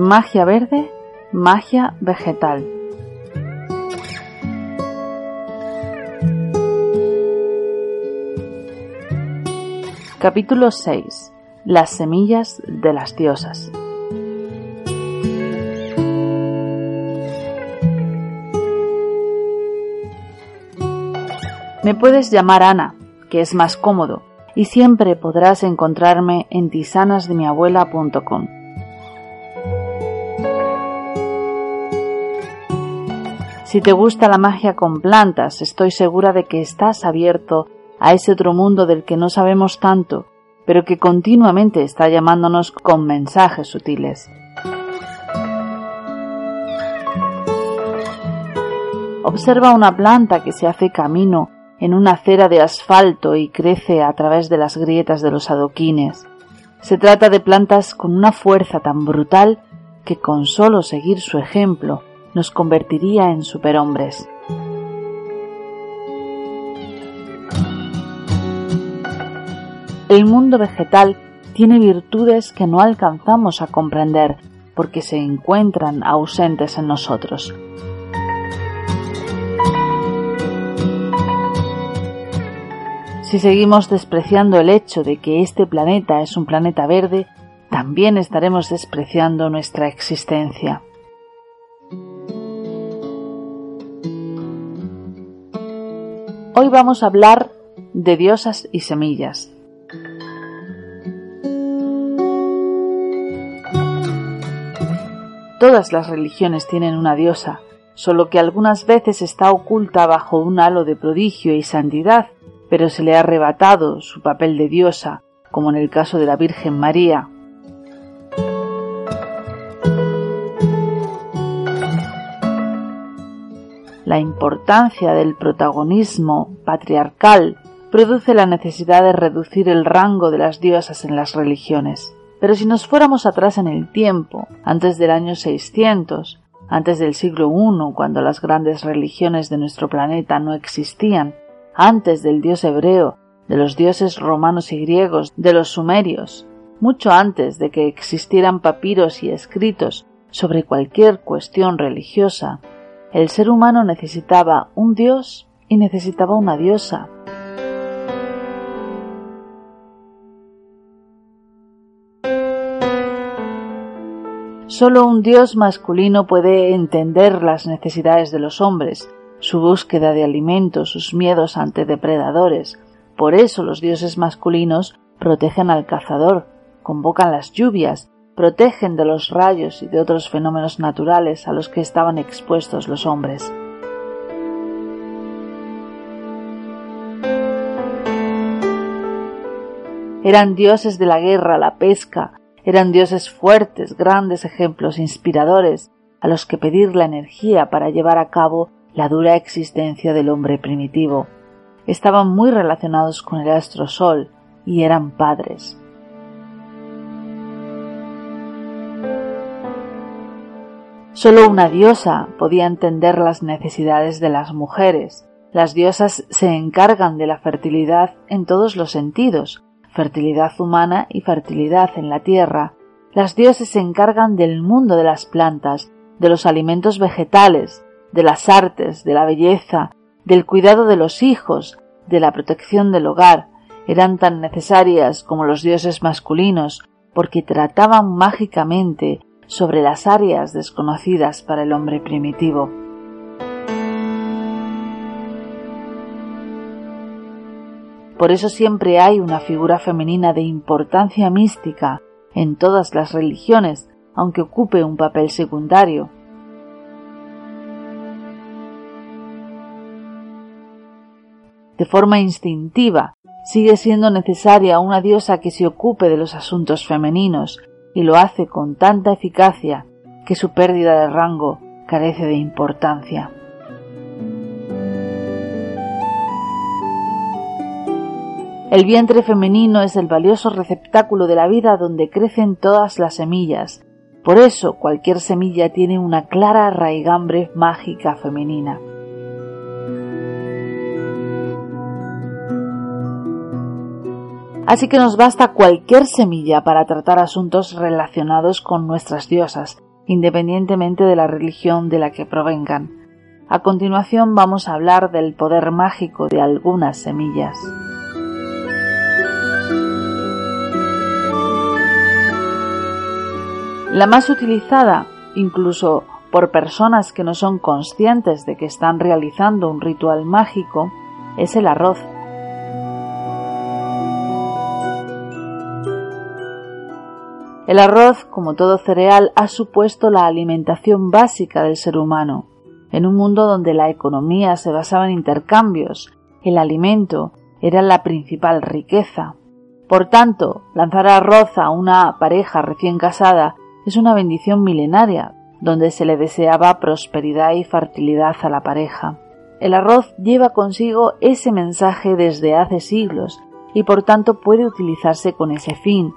Magia verde, magia vegetal. Capítulo 6. Las semillas de las diosas. Me puedes llamar Ana, que es más cómodo, y siempre podrás encontrarme en tisanasdemiabuela.com. Si te gusta la magia con plantas, estoy segura de que estás abierto a ese otro mundo del que no sabemos tanto, pero que continuamente está llamándonos con mensajes sutiles. Observa una planta que se hace camino en una acera de asfalto y crece a través de las grietas de los adoquines. Se trata de plantas con una fuerza tan brutal que con solo seguir su ejemplo nos convertiría en superhombres. El mundo vegetal tiene virtudes que no alcanzamos a comprender porque se encuentran ausentes en nosotros. Si seguimos despreciando el hecho de que este planeta es un planeta verde, también estaremos despreciando nuestra existencia. Hoy vamos a hablar de diosas y semillas. Todas las religiones tienen una diosa, solo que algunas veces está oculta bajo un halo de prodigio y santidad pero se le ha arrebatado su papel de diosa, como en el caso de la Virgen María. La importancia del protagonismo patriarcal produce la necesidad de reducir el rango de las diosas en las religiones. Pero si nos fuéramos atrás en el tiempo, antes del año 600, antes del siglo I, cuando las grandes religiones de nuestro planeta no existían, antes del dios hebreo, de los dioses romanos y griegos, de los sumerios, mucho antes de que existieran papiros y escritos sobre cualquier cuestión religiosa, el ser humano necesitaba un dios y necesitaba una diosa. Solo un dios masculino puede entender las necesidades de los hombres, su búsqueda de alimento, sus miedos ante depredadores. Por eso los dioses masculinos protegen al cazador, convocan las lluvias, protegen de los rayos y de otros fenómenos naturales a los que estaban expuestos los hombres. Eran dioses de la guerra, la pesca, eran dioses fuertes, grandes ejemplos inspiradores, a los que pedir la energía para llevar a cabo la dura existencia del hombre primitivo. Estaban muy relacionados con el astro Sol y eran padres. Solo una diosa podía entender las necesidades de las mujeres. Las diosas se encargan de la fertilidad en todos los sentidos, fertilidad humana y fertilidad en la tierra. Las diosas se encargan del mundo de las plantas, de los alimentos vegetales, de las artes, de la belleza, del cuidado de los hijos, de la protección del hogar, eran tan necesarias como los dioses masculinos, porque trataban mágicamente sobre las áreas desconocidas para el hombre primitivo. Por eso siempre hay una figura femenina de importancia mística en todas las religiones, aunque ocupe un papel secundario, de forma instintiva, sigue siendo necesaria una diosa que se ocupe de los asuntos femeninos, y lo hace con tanta eficacia que su pérdida de rango carece de importancia. El vientre femenino es el valioso receptáculo de la vida donde crecen todas las semillas. Por eso cualquier semilla tiene una clara raigambre mágica femenina. Así que nos basta cualquier semilla para tratar asuntos relacionados con nuestras diosas, independientemente de la religión de la que provengan. A continuación vamos a hablar del poder mágico de algunas semillas. La más utilizada, incluso por personas que no son conscientes de que están realizando un ritual mágico, es el arroz. El arroz, como todo cereal, ha supuesto la alimentación básica del ser humano. En un mundo donde la economía se basaba en intercambios, el alimento era la principal riqueza. Por tanto, lanzar arroz a una pareja recién casada es una bendición milenaria, donde se le deseaba prosperidad y fertilidad a la pareja. El arroz lleva consigo ese mensaje desde hace siglos y por tanto puede utilizarse con ese fin,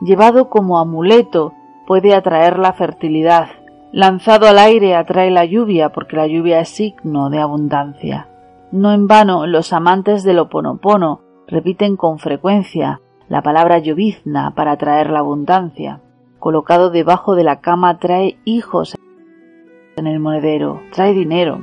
llevado como amuleto, puede atraer la fertilidad. Lanzado al aire atrae la lluvia porque la lluvia es signo de abundancia. No en vano los amantes del oponopono repiten con frecuencia la palabra llovizna para atraer la abundancia. Colocado debajo de la cama trae hijos en el monedero, trae dinero.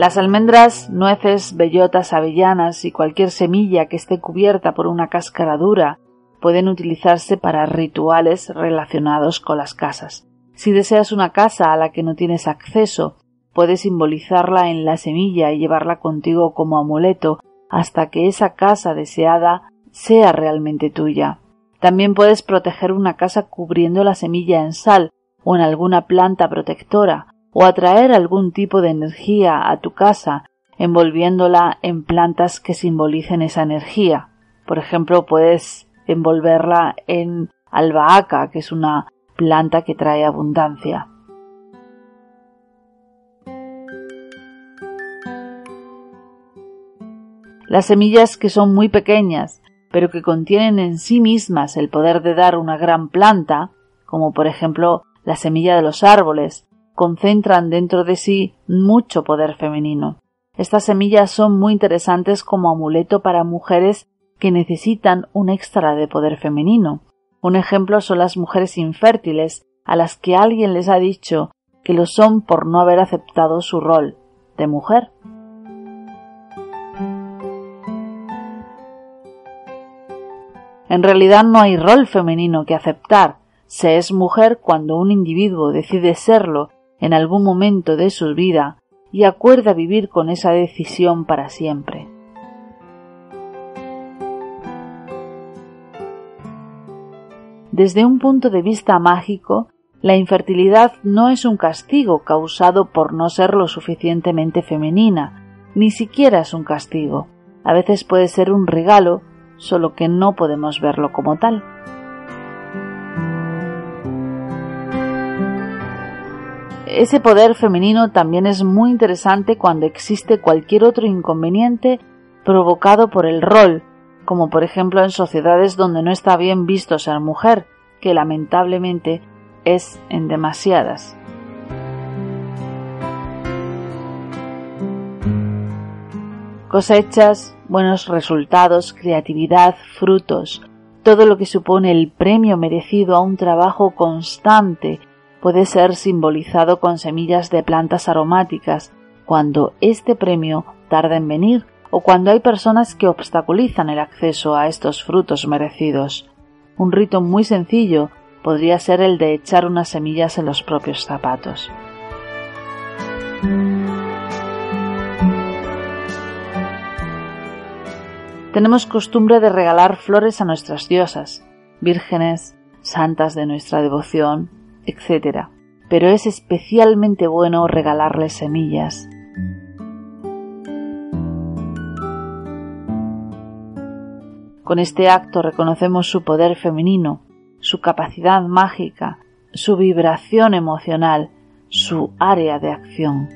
Las almendras, nueces, bellotas, avellanas y cualquier semilla que esté cubierta por una cáscara dura pueden utilizarse para rituales relacionados con las casas. Si deseas una casa a la que no tienes acceso, puedes simbolizarla en la semilla y llevarla contigo como amuleto hasta que esa casa deseada sea realmente tuya. También puedes proteger una casa cubriendo la semilla en sal o en alguna planta protectora, o atraer algún tipo de energía a tu casa envolviéndola en plantas que simbolicen esa energía. Por ejemplo, puedes envolverla en albahaca, que es una planta que trae abundancia. Las semillas que son muy pequeñas, pero que contienen en sí mismas el poder de dar una gran planta, como por ejemplo la semilla de los árboles, concentran dentro de sí mucho poder femenino. Estas semillas son muy interesantes como amuleto para mujeres que necesitan un extra de poder femenino. Un ejemplo son las mujeres infértiles a las que alguien les ha dicho que lo son por no haber aceptado su rol de mujer. En realidad no hay rol femenino que aceptar. Se es mujer cuando un individuo decide serlo en algún momento de su vida y acuerda vivir con esa decisión para siempre. Desde un punto de vista mágico, la infertilidad no es un castigo causado por no ser lo suficientemente femenina, ni siquiera es un castigo. A veces puede ser un regalo, solo que no podemos verlo como tal. Ese poder femenino también es muy interesante cuando existe cualquier otro inconveniente provocado por el rol, como por ejemplo en sociedades donde no está bien visto ser mujer, que lamentablemente es en demasiadas. Cosechas, buenos resultados, creatividad, frutos, todo lo que supone el premio merecido a un trabajo constante puede ser simbolizado con semillas de plantas aromáticas cuando este premio tarda en venir o cuando hay personas que obstaculizan el acceso a estos frutos merecidos. Un rito muy sencillo podría ser el de echar unas semillas en los propios zapatos. Tenemos costumbre de regalar flores a nuestras diosas, vírgenes, santas de nuestra devoción, etc. Pero es especialmente bueno regalarles semillas. Con este acto reconocemos su poder femenino, su capacidad mágica, su vibración emocional, su área de acción.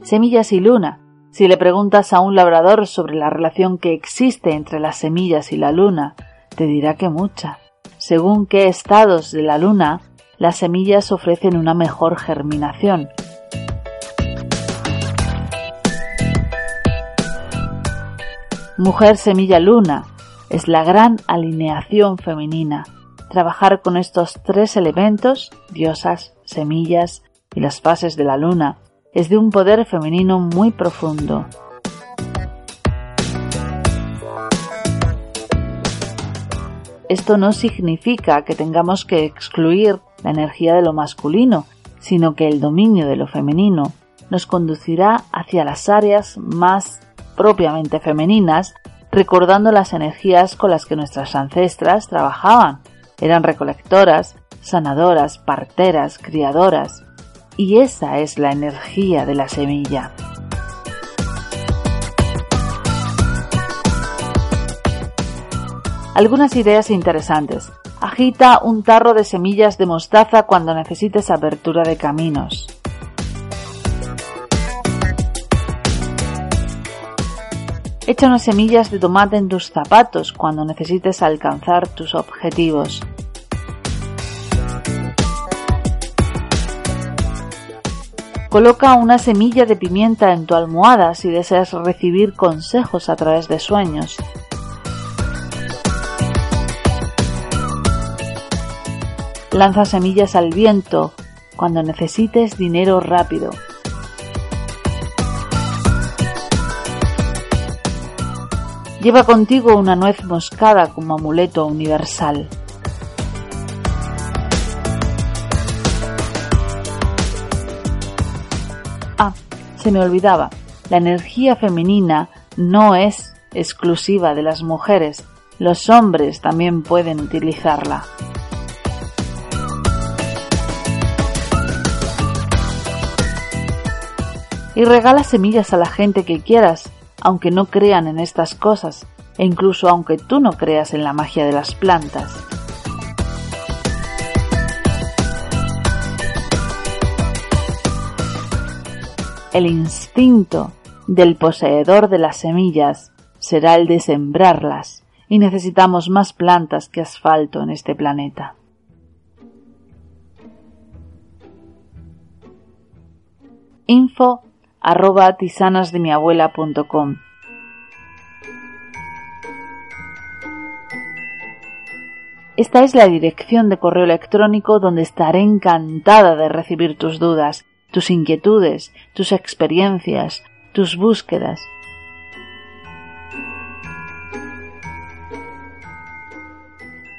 Semillas y luna si le preguntas a un labrador sobre la relación que existe entre las semillas y la luna, te dirá que mucha. Según qué estados de la luna, las semillas ofrecen una mejor germinación. Mujer semilla luna es la gran alineación femenina. Trabajar con estos tres elementos, diosas, semillas y las fases de la luna, es de un poder femenino muy profundo. Esto no significa que tengamos que excluir la energía de lo masculino, sino que el dominio de lo femenino nos conducirá hacia las áreas más propiamente femeninas, recordando las energías con las que nuestras ancestras trabajaban. Eran recolectoras, sanadoras, parteras, criadoras. Y esa es la energía de la semilla. Algunas ideas interesantes. Agita un tarro de semillas de mostaza cuando necesites apertura de caminos. Echa unas semillas de tomate en tus zapatos cuando necesites alcanzar tus objetivos. Coloca una semilla de pimienta en tu almohada si deseas recibir consejos a través de sueños. Lanza semillas al viento cuando necesites dinero rápido. Lleva contigo una nuez moscada como amuleto universal. Ah, se me olvidaba, la energía femenina no es exclusiva de las mujeres, los hombres también pueden utilizarla. Y regala semillas a la gente que quieras, aunque no crean en estas cosas, e incluso aunque tú no creas en la magia de las plantas. El instinto del poseedor de las semillas será el de sembrarlas, y necesitamos más plantas que asfalto en este planeta. Info arroba tisanasdemiabuela.com. Esta es la dirección de correo electrónico donde estaré encantada de recibir tus dudas, tus inquietudes, tus experiencias, tus búsquedas.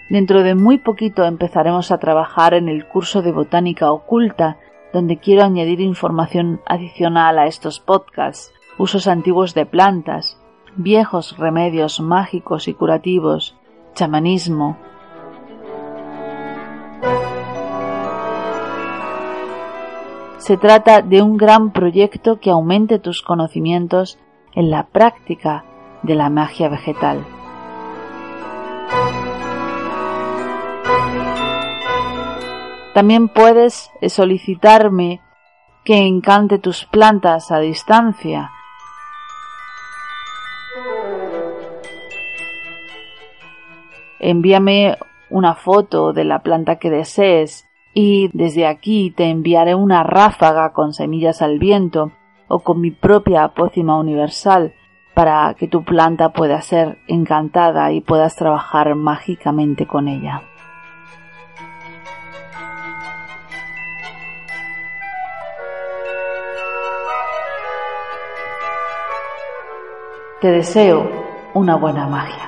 Dentro de muy poquito empezaremos a trabajar en el curso de botánica oculta donde quiero añadir información adicional a estos podcasts, usos antiguos de plantas, viejos remedios mágicos y curativos, chamanismo. Se trata de un gran proyecto que aumente tus conocimientos en la práctica de la magia vegetal. También puedes solicitarme que encante tus plantas a distancia. Envíame una foto de la planta que desees y desde aquí te enviaré una ráfaga con semillas al viento o con mi propia pócima universal para que tu planta pueda ser encantada y puedas trabajar mágicamente con ella. Te deseo una buena magia.